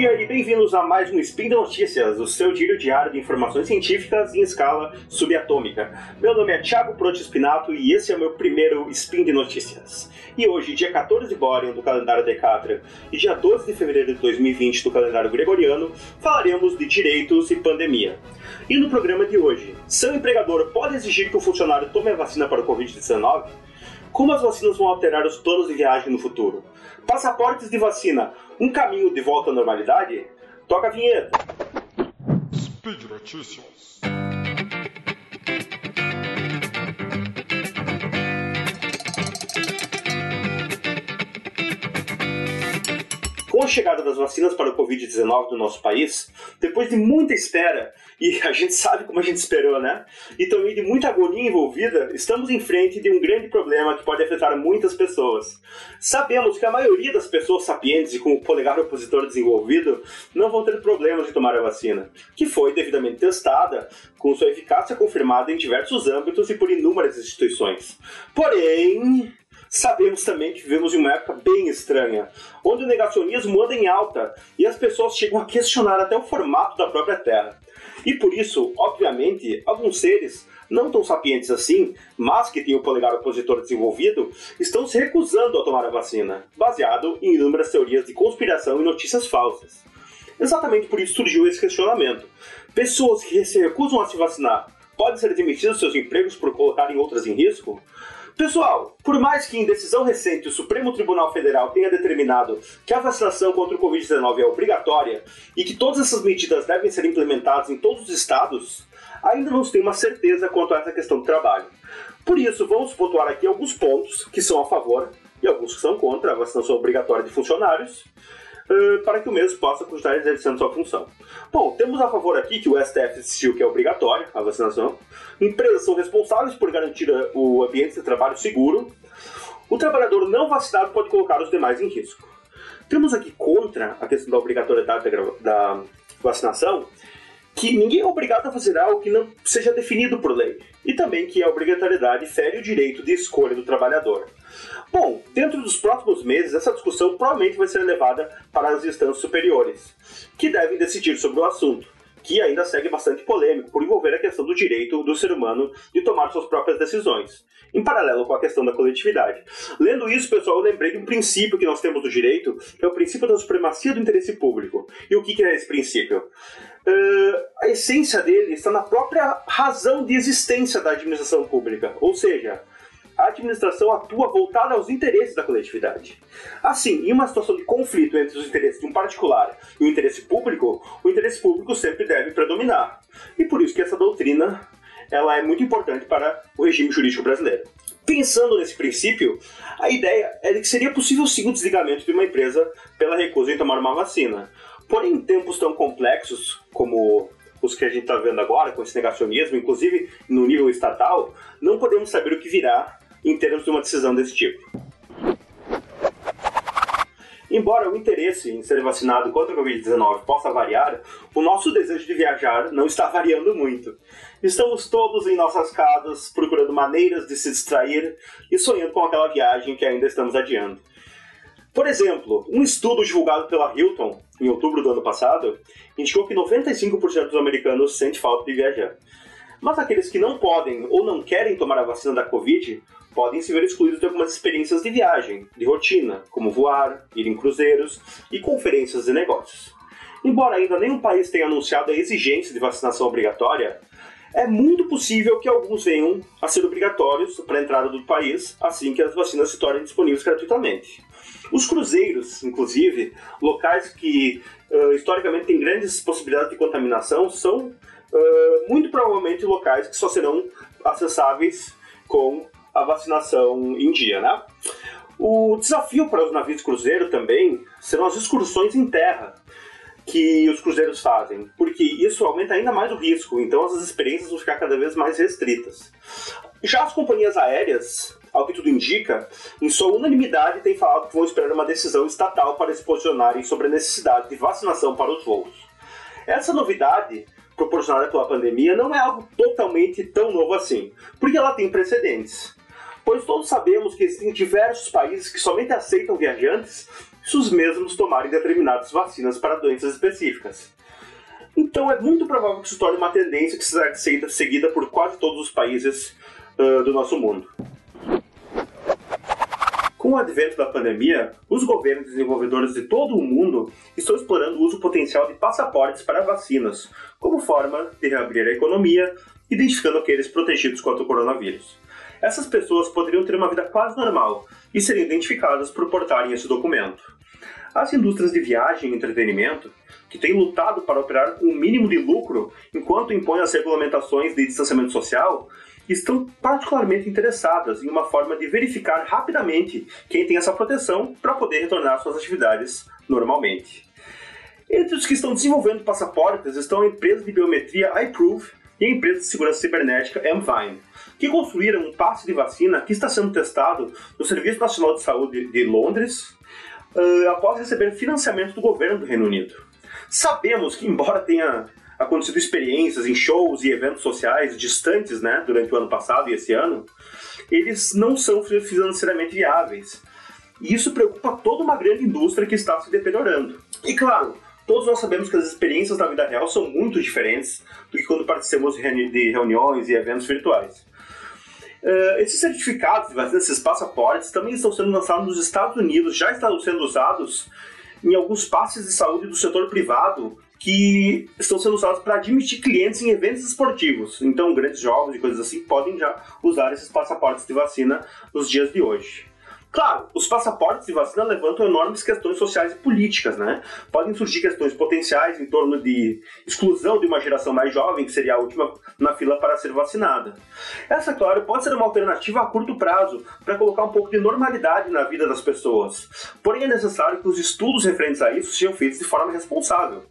dia e bem-vindos a mais um Spin de Notícias, o seu giro diário de informações científicas em escala subatômica. Meu nome é Thiago Prote Spinato e esse é o meu primeiro Spin de Notícias. E hoje, dia 14 de Borean do calendário Decatra e dia 12 de fevereiro de 2020 do calendário Gregoriano, falaremos de direitos e pandemia. E no programa de hoje, seu empregador pode exigir que o funcionário tome a vacina para o Covid-19? Como as vacinas vão alterar os planos de viagem no futuro? Passaportes de vacina, um caminho de volta à normalidade? Toca a vinheta. Speed Notícias. Com a chegada das vacinas para o Covid-19 no nosso país, depois de muita espera, e a gente sabe como a gente esperou, né? E também de muita agonia envolvida, estamos em frente de um grande problema que pode afetar muitas pessoas. Sabemos que a maioria das pessoas sapientes e com o polegar opositor desenvolvido não vão ter problemas de tomar a vacina, que foi devidamente testada, com sua eficácia confirmada em diversos âmbitos e por inúmeras instituições. Porém, sabemos também que vivemos em uma época bem estranha, onde o negacionismo anda em alta e as pessoas chegam a questionar até o formato da própria Terra. E por isso, obviamente, alguns seres não tão sapientes assim, mas que têm o polegar opositor desenvolvido, estão se recusando a tomar a vacina, baseado em inúmeras teorias de conspiração e notícias falsas. Exatamente por isso surgiu esse questionamento. Pessoas que se recusam a se vacinar podem ser demitidas dos seus empregos por colocarem outras em risco? Pessoal, por mais que em decisão recente o Supremo Tribunal Federal tenha determinado que a vacinação contra o Covid-19 é obrigatória e que todas essas medidas devem ser implementadas em todos os estados, ainda não se tem uma certeza quanto a essa questão do trabalho. Por isso, vamos pontuar aqui alguns pontos que são a favor e alguns que são contra a vacinação obrigatória de funcionários, para que o mesmo possa continuar exercendo sua função. Bom, temos a favor aqui que o STF decidiu que é obrigatória a vacinação. Empresas são responsáveis por garantir o ambiente de trabalho seguro. O trabalhador não vacinado pode colocar os demais em risco. Temos aqui contra a questão da obrigatoriedade da vacinação que ninguém é obrigado a fazer algo que não seja definido por lei, e também que a obrigatoriedade fere o direito de escolha do trabalhador. Bom, dentro dos próximos meses, essa discussão provavelmente vai ser levada para as instâncias superiores, que devem decidir sobre o assunto, que ainda segue bastante polêmico por envolver a questão do direito do ser humano de tomar suas próprias decisões, em paralelo com a questão da coletividade. Lendo isso, pessoal, eu lembrei de um princípio que nós temos do direito, que é o princípio da supremacia do interesse público. E o que é esse princípio? Uh, a essência dele está na própria razão de existência da administração pública, ou seja, a administração atua voltada aos interesses da coletividade. Assim, em uma situação de conflito entre os interesses de um particular e o interesse público, o interesse público sempre deve predominar. E por isso que essa doutrina ela é muito importante para o regime jurídico brasileiro. Pensando nesse princípio, a ideia é de que seria possível sim o desligamento de uma empresa pela recusa em tomar uma vacina. Porém, em tempos tão complexos como os que a gente está vendo agora, com esse negacionismo, inclusive no nível estatal, não podemos saber o que virá em termos de uma decisão desse tipo. Embora o interesse em ser vacinado contra a Covid-19 possa variar, o nosso desejo de viajar não está variando muito. Estamos todos em nossas casas procurando maneiras de se distrair e sonhando com aquela viagem que ainda estamos adiando. Por exemplo, um estudo divulgado pela Hilton em outubro do ano passado indicou que 95% dos americanos sentem falta de viajar. Mas aqueles que não podem ou não querem tomar a vacina da Covid podem se ver excluídos de algumas experiências de viagem, de rotina, como voar, ir em cruzeiros e conferências de negócios. Embora ainda nenhum país tenha anunciado a exigência de vacinação obrigatória, é muito possível que alguns venham a ser obrigatórios para a entrada do país assim que as vacinas se tornem disponíveis gratuitamente. Os cruzeiros, inclusive, locais que uh, historicamente têm grandes possibilidades de contaminação, são uh, muito provavelmente locais que só serão acessáveis com a vacinação em dia, né? O desafio para os navios cruzeiro também serão as excursões em terra que os cruzeiros fazem, porque isso aumenta ainda mais o risco, então as experiências vão ficar cada vez mais restritas. Já as companhias aéreas, ao que tudo indica, em sua unanimidade têm falado que vão esperar uma decisão estatal para se posicionarem sobre a necessidade de vacinação para os voos. Essa novidade proporcionada pela pandemia não é algo totalmente tão novo assim, porque ela tem precedentes pois todos sabemos que existem diversos países que somente aceitam viajantes se os mesmos tomarem determinadas vacinas para doenças específicas. Então é muito provável que isso torne uma tendência que será seguida por quase todos os países uh, do nosso mundo. Com o advento da pandemia, os governos desenvolvedores de todo o mundo estão explorando o uso potencial de passaportes para vacinas, como forma de reabrir a economia, identificando aqueles protegidos contra o coronavírus. Essas pessoas poderiam ter uma vida quase normal e seriam identificadas por portarem esse documento. As indústrias de viagem e entretenimento, que têm lutado para operar com o mínimo de lucro enquanto impõem as regulamentações de distanciamento social, estão particularmente interessadas em uma forma de verificar rapidamente quem tem essa proteção para poder retornar suas atividades normalmente. Entre os que estão desenvolvendo passaportes estão a empresa de biometria iProve e a empresa de segurança cibernética Mvine, que construíram um passe de vacina que está sendo testado no Serviço Nacional de Saúde de Londres uh, após receber financiamento do governo do Reino Unido. Sabemos que, embora tenha acontecido experiências em shows e eventos sociais distantes, né, durante o ano passado e esse ano, eles não são financeiramente viáveis. E isso preocupa toda uma grande indústria que está se deteriorando. E claro, todos nós sabemos que as experiências da vida real são muito diferentes do que quando participamos de reuniões e eventos virtuais. Uh, esses certificados, esses passaportes, também estão sendo lançados nos Estados Unidos, já estão sendo usados em alguns passes de saúde do setor privado que estão sendo usados para admitir clientes em eventos esportivos. Então, grandes jogos e coisas assim podem já usar esses passaportes de vacina nos dias de hoje. Claro, os passaportes de vacina levantam enormes questões sociais e políticas, né? Podem surgir questões potenciais em torno de exclusão de uma geração mais jovem, que seria a última na fila para ser vacinada. Essa, claro, pode ser uma alternativa a curto prazo para colocar um pouco de normalidade na vida das pessoas. Porém, é necessário que os estudos referentes a isso sejam feitos de forma responsável.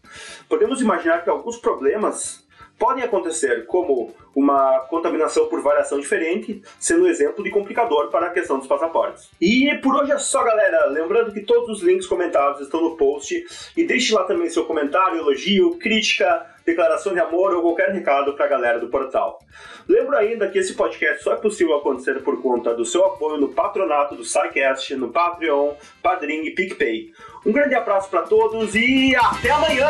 Podemos imaginar que alguns problemas podem acontecer, como uma contaminação por variação diferente, sendo um exemplo de complicador para a questão dos passaportes. E por hoje é só, galera. Lembrando que todos os links comentados estão no post e deixe lá também seu comentário, elogio, crítica, declaração de amor ou qualquer recado para a galera do portal. Lembro ainda que esse podcast só é possível acontecer por conta do seu apoio no patronato do SciCast, no Patreon, Padrim e PicPay. Um grande abraço para todos e até amanhã!